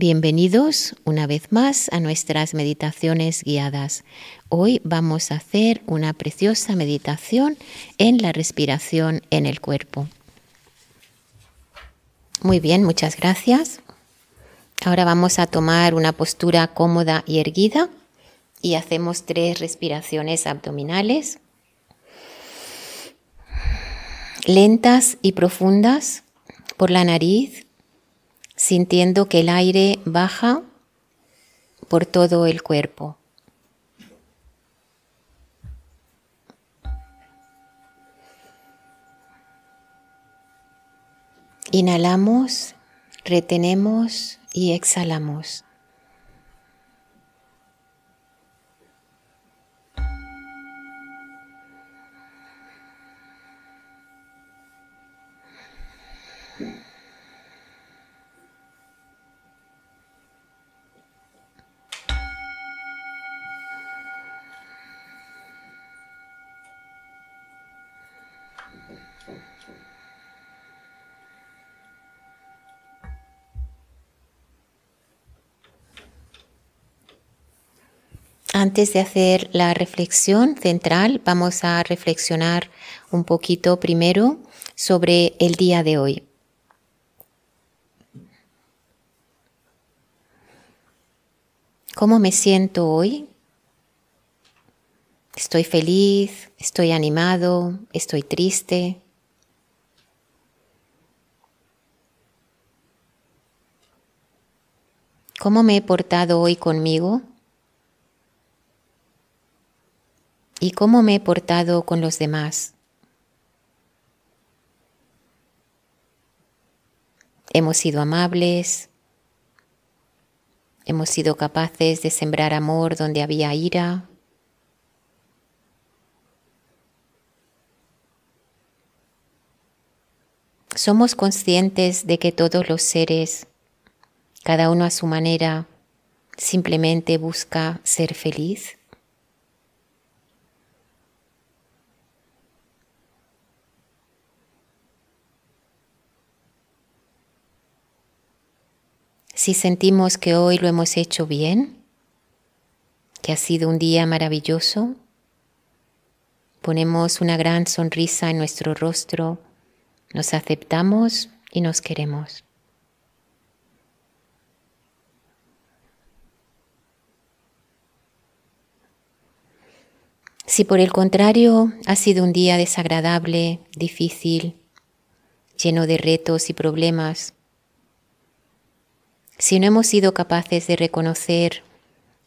Bienvenidos una vez más a nuestras meditaciones guiadas. Hoy vamos a hacer una preciosa meditación en la respiración en el cuerpo. Muy bien, muchas gracias. Ahora vamos a tomar una postura cómoda y erguida y hacemos tres respiraciones abdominales, lentas y profundas por la nariz sintiendo que el aire baja por todo el cuerpo. Inhalamos, retenemos y exhalamos. Antes de hacer la reflexión central, vamos a reflexionar un poquito primero sobre el día de hoy. ¿Cómo me siento hoy? ¿Estoy feliz? ¿Estoy animado? ¿Estoy triste? ¿Cómo me he portado hoy conmigo? y cómo me he portado con los demás. Hemos sido amables, hemos sido capaces de sembrar amor donde había ira. Somos conscientes de que todos los seres, cada uno a su manera, simplemente busca ser feliz. Si sentimos que hoy lo hemos hecho bien, que ha sido un día maravilloso, ponemos una gran sonrisa en nuestro rostro, nos aceptamos y nos queremos. Si por el contrario ha sido un día desagradable, difícil, lleno de retos y problemas, si no hemos sido capaces de reconocer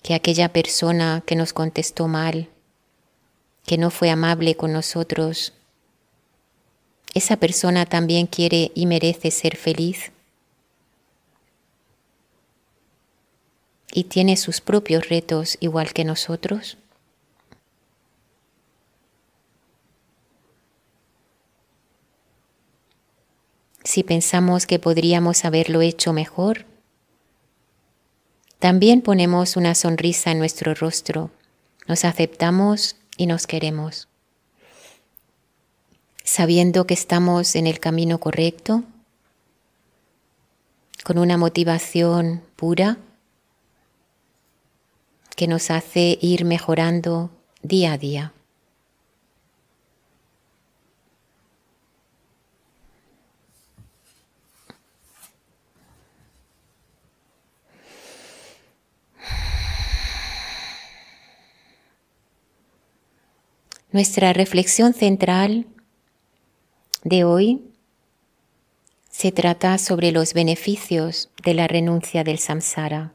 que aquella persona que nos contestó mal, que no fue amable con nosotros, esa persona también quiere y merece ser feliz y tiene sus propios retos igual que nosotros. Si pensamos que podríamos haberlo hecho mejor, también ponemos una sonrisa en nuestro rostro, nos aceptamos y nos queremos, sabiendo que estamos en el camino correcto, con una motivación pura que nos hace ir mejorando día a día. Nuestra reflexión central de hoy se trata sobre los beneficios de la renuncia del samsara,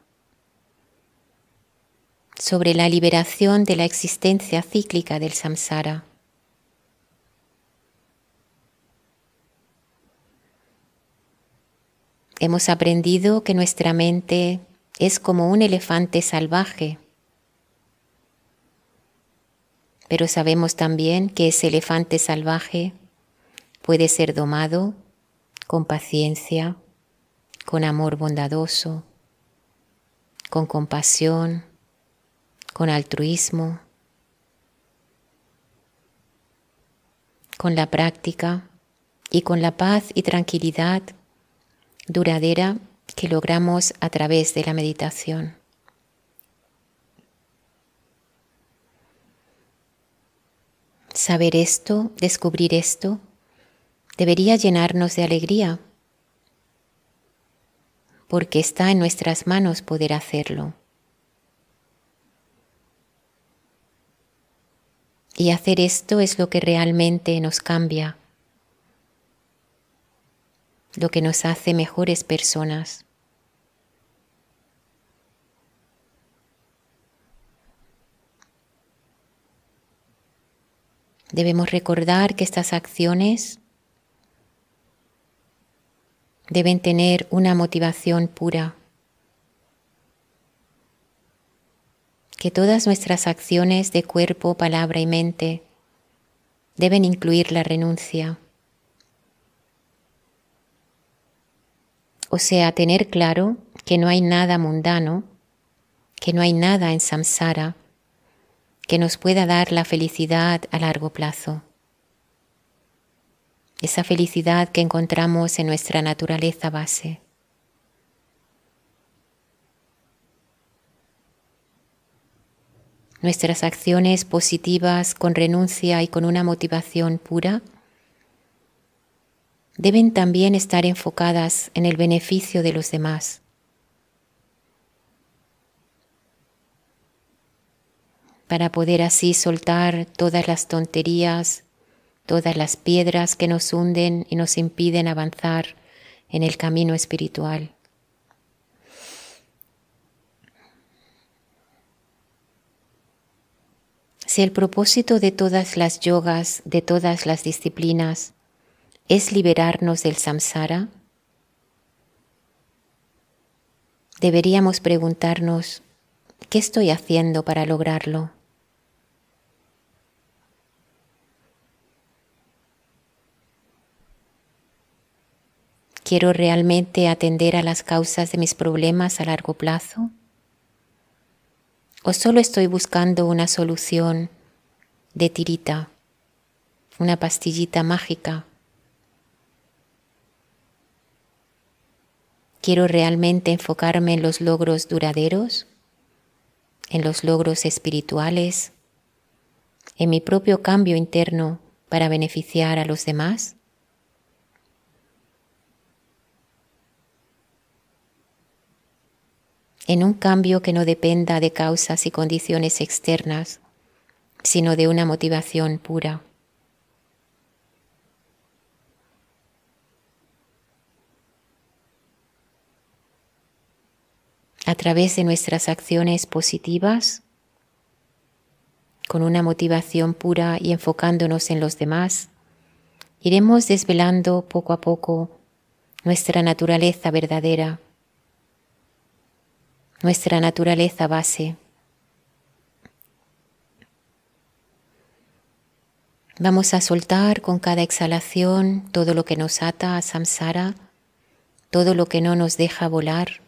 sobre la liberación de la existencia cíclica del samsara. Hemos aprendido que nuestra mente es como un elefante salvaje pero sabemos también que ese elefante salvaje puede ser domado con paciencia, con amor bondadoso, con compasión, con altruismo, con la práctica y con la paz y tranquilidad duradera que logramos a través de la meditación. Saber esto, descubrir esto, debería llenarnos de alegría, porque está en nuestras manos poder hacerlo. Y hacer esto es lo que realmente nos cambia, lo que nos hace mejores personas. Debemos recordar que estas acciones deben tener una motivación pura, que todas nuestras acciones de cuerpo, palabra y mente deben incluir la renuncia. O sea, tener claro que no hay nada mundano, que no hay nada en samsara que nos pueda dar la felicidad a largo plazo. Esa felicidad que encontramos en nuestra naturaleza base. Nuestras acciones positivas con renuncia y con una motivación pura deben también estar enfocadas en el beneficio de los demás. Para poder así soltar todas las tonterías, todas las piedras que nos hunden y nos impiden avanzar en el camino espiritual. Si el propósito de todas las yogas, de todas las disciplinas, es liberarnos del samsara, deberíamos preguntarnos, ¿qué estoy haciendo para lograrlo? ¿Quiero realmente atender a las causas de mis problemas a largo plazo? ¿O solo estoy buscando una solución de tirita, una pastillita mágica? ¿Quiero realmente enfocarme en los logros duraderos, en los logros espirituales, en mi propio cambio interno para beneficiar a los demás? En un cambio que no dependa de causas y condiciones externas, sino de una motivación pura. A través de nuestras acciones positivas, con una motivación pura y enfocándonos en los demás, iremos desvelando poco a poco nuestra naturaleza verdadera nuestra naturaleza base. Vamos a soltar con cada exhalación todo lo que nos ata a samsara, todo lo que no nos deja volar,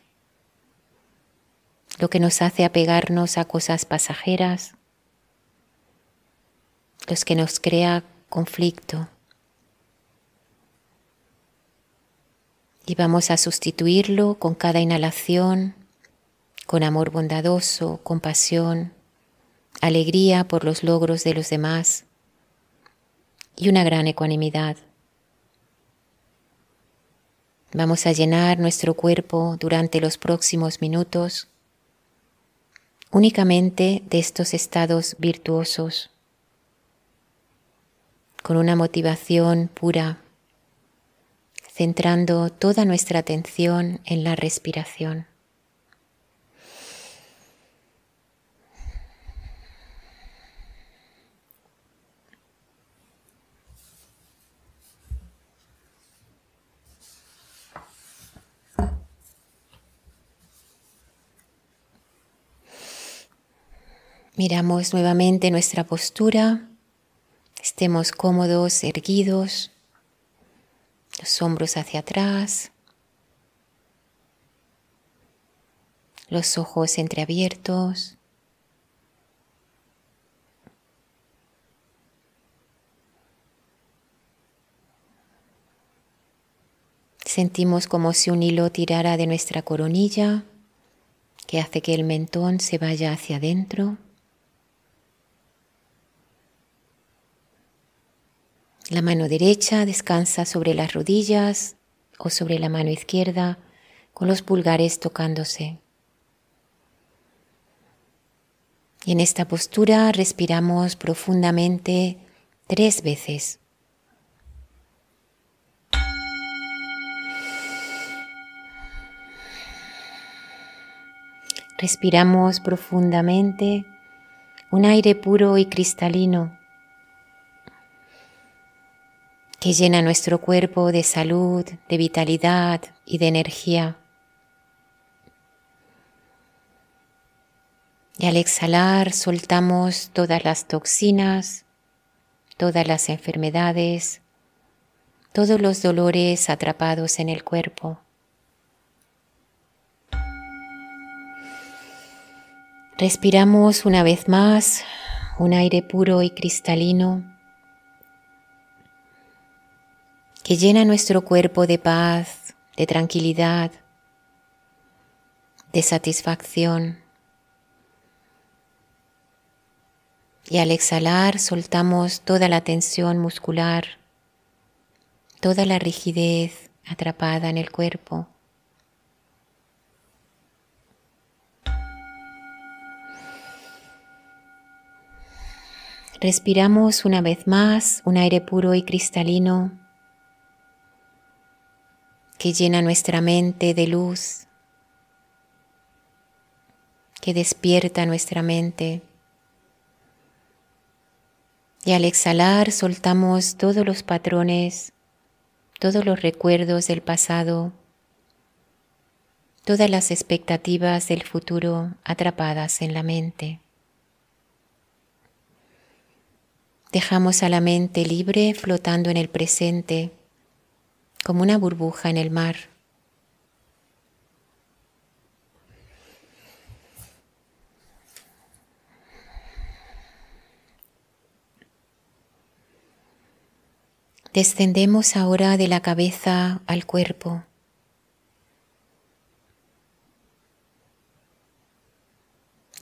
lo que nos hace apegarnos a cosas pasajeras, los que nos crea conflicto. Y vamos a sustituirlo con cada inhalación con amor bondadoso, compasión, alegría por los logros de los demás y una gran ecuanimidad. Vamos a llenar nuestro cuerpo durante los próximos minutos únicamente de estos estados virtuosos, con una motivación pura, centrando toda nuestra atención en la respiración. Miramos nuevamente nuestra postura, estemos cómodos, erguidos, los hombros hacia atrás, los ojos entreabiertos. Sentimos como si un hilo tirara de nuestra coronilla, que hace que el mentón se vaya hacia adentro. La mano derecha descansa sobre las rodillas o sobre la mano izquierda con los pulgares tocándose. Y en esta postura respiramos profundamente tres veces. Respiramos profundamente un aire puro y cristalino que llena nuestro cuerpo de salud, de vitalidad y de energía. Y al exhalar soltamos todas las toxinas, todas las enfermedades, todos los dolores atrapados en el cuerpo. Respiramos una vez más un aire puro y cristalino que llena nuestro cuerpo de paz, de tranquilidad, de satisfacción. Y al exhalar soltamos toda la tensión muscular, toda la rigidez atrapada en el cuerpo. Respiramos una vez más un aire puro y cristalino que llena nuestra mente de luz, que despierta nuestra mente. Y al exhalar soltamos todos los patrones, todos los recuerdos del pasado, todas las expectativas del futuro atrapadas en la mente. Dejamos a la mente libre flotando en el presente, como una burbuja en el mar. Descendemos ahora de la cabeza al cuerpo.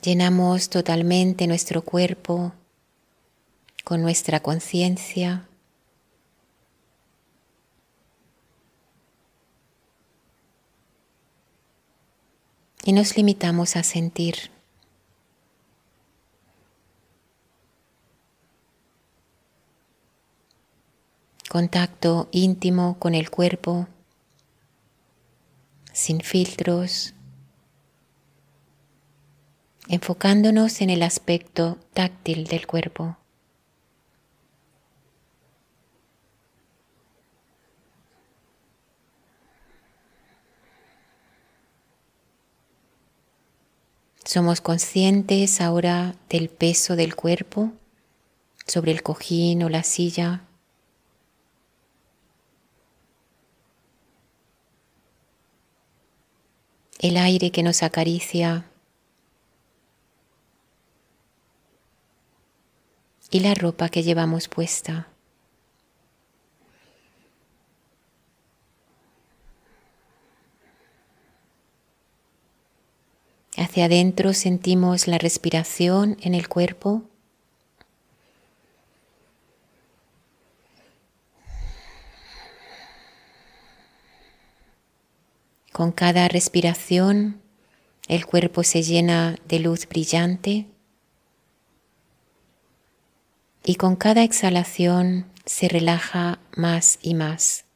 Llenamos totalmente nuestro cuerpo con nuestra conciencia. Y nos limitamos a sentir. Contacto íntimo con el cuerpo, sin filtros, enfocándonos en el aspecto táctil del cuerpo. Somos conscientes ahora del peso del cuerpo sobre el cojín o la silla. El aire que nos acaricia y la ropa que llevamos puesta. Hacia adentro sentimos la respiración en el cuerpo. Con cada respiración el cuerpo se llena de luz brillante y con cada exhalación se relaja más y más.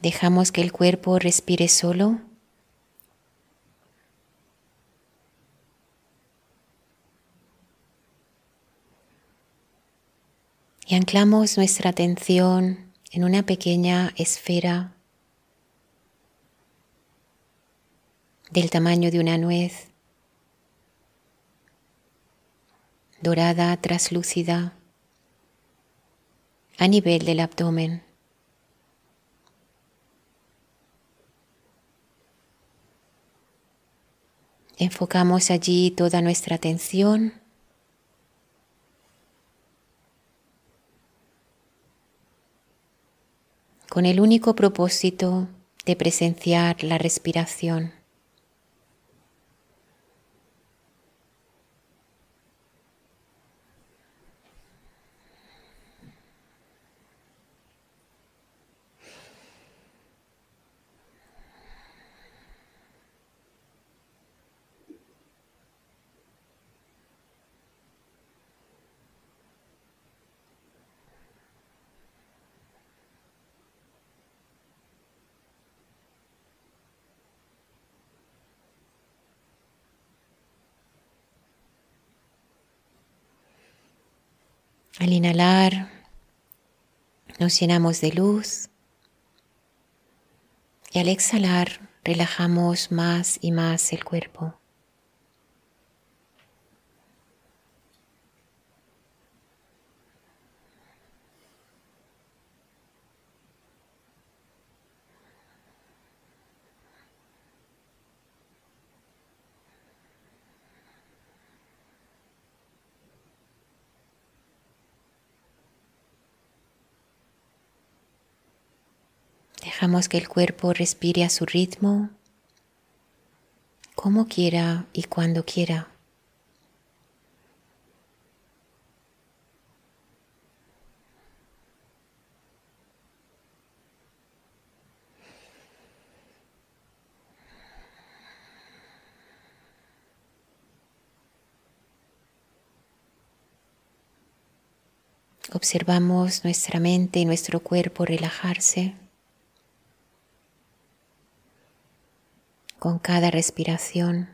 Dejamos que el cuerpo respire solo. Y anclamos nuestra atención en una pequeña esfera del tamaño de una nuez, dorada, traslúcida, a nivel del abdomen. Enfocamos allí toda nuestra atención. con el único propósito de presenciar la respiración. Al inhalar, nos llenamos de luz y al exhalar, relajamos más y más el cuerpo. Dejamos que el cuerpo respire a su ritmo, como quiera y cuando quiera. Observamos nuestra mente y nuestro cuerpo relajarse. Con cada respiración.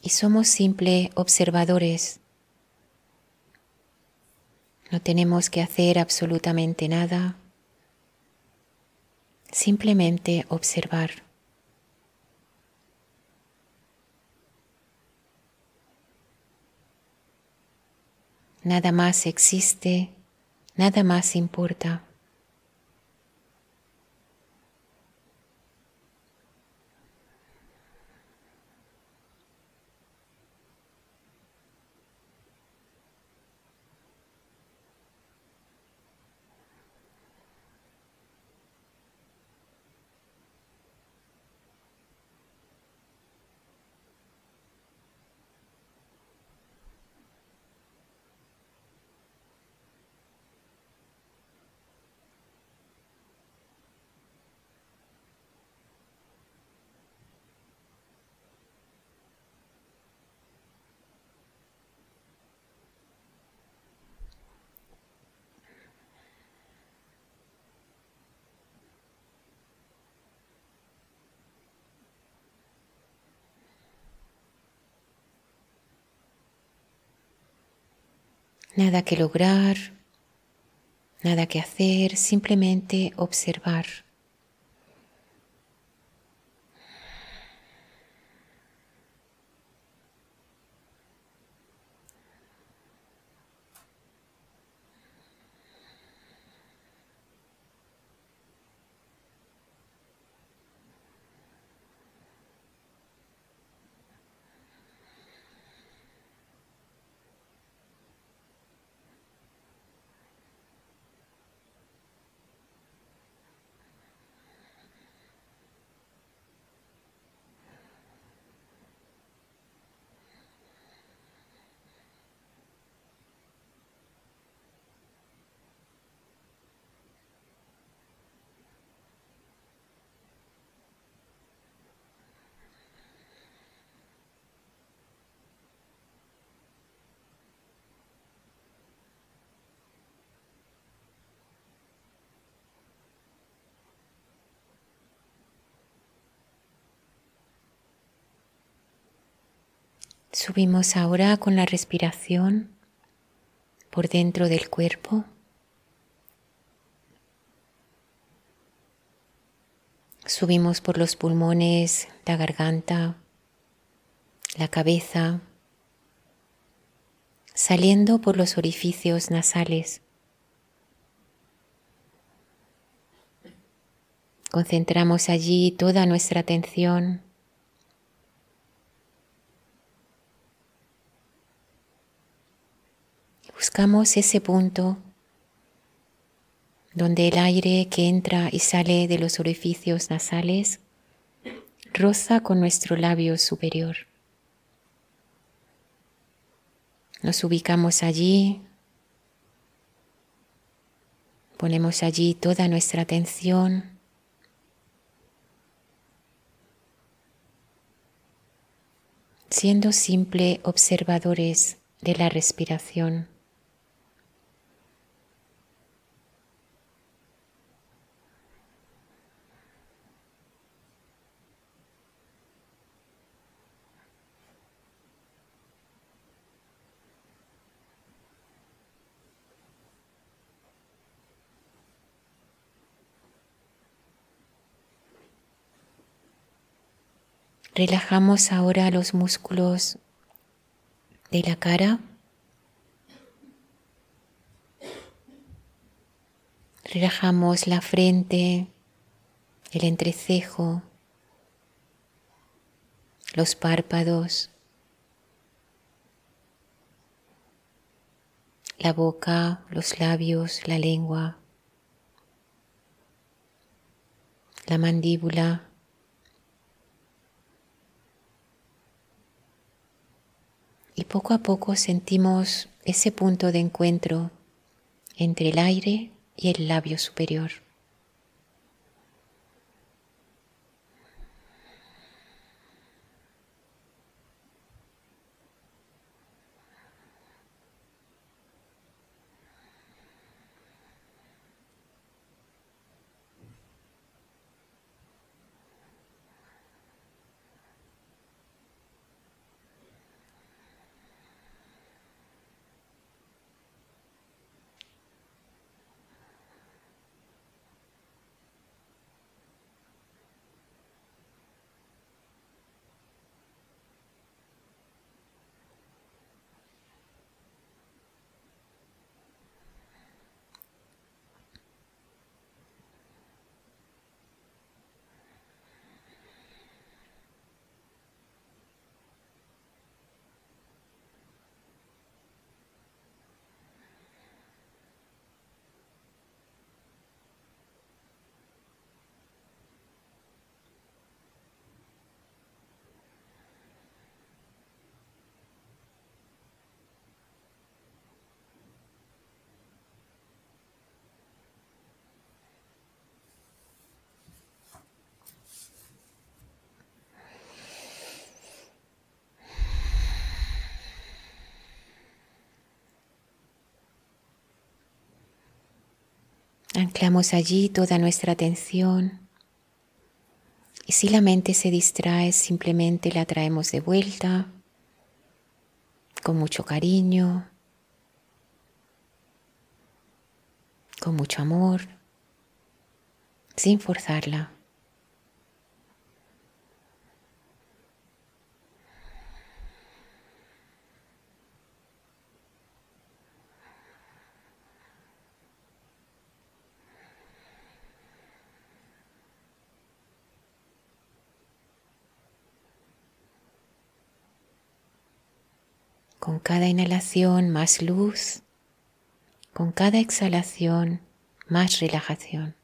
Y somos simple observadores. No tenemos que hacer absolutamente nada, simplemente observar. Nada más existe, nada más importa. Nada que lograr, nada que hacer, simplemente observar. Subimos ahora con la respiración por dentro del cuerpo. Subimos por los pulmones, la garganta, la cabeza, saliendo por los orificios nasales. Concentramos allí toda nuestra atención. Buscamos ese punto donde el aire que entra y sale de los orificios nasales roza con nuestro labio superior. Nos ubicamos allí, ponemos allí toda nuestra atención. siendo simple observadores de la respiración. Relajamos ahora los músculos de la cara. Relajamos la frente, el entrecejo, los párpados, la boca, los labios, la lengua, la mandíbula, Y poco a poco sentimos ese punto de encuentro entre el aire y el labio superior. Anclamos allí toda nuestra atención y si la mente se distrae simplemente la traemos de vuelta con mucho cariño, con mucho amor, sin forzarla. Con cada inhalación más luz, con cada exhalación más relajación.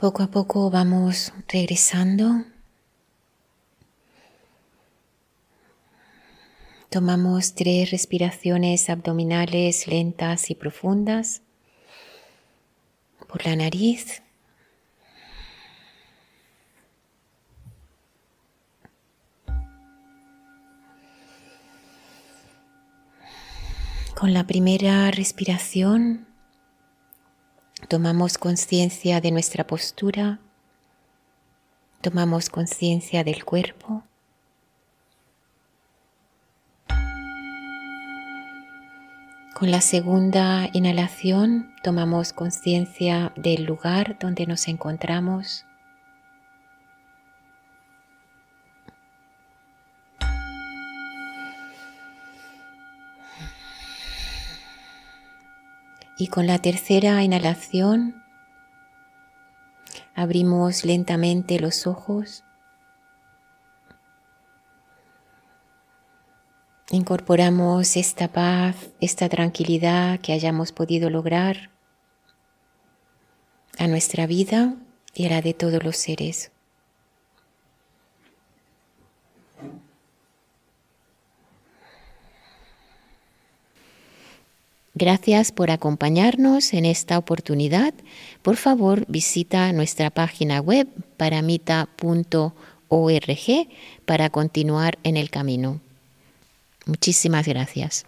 Poco a poco vamos regresando. Tomamos tres respiraciones abdominales lentas y profundas por la nariz. Con la primera respiración tomamos conciencia de nuestra postura, tomamos conciencia del cuerpo. Con la segunda inhalación tomamos conciencia del lugar donde nos encontramos. Y con la tercera inhalación abrimos lentamente los ojos. Incorporamos esta paz, esta tranquilidad que hayamos podido lograr a nuestra vida y a la de todos los seres. Gracias por acompañarnos en esta oportunidad. Por favor, visita nuestra página web paramita.org para continuar en el camino. Muchísimas gracias.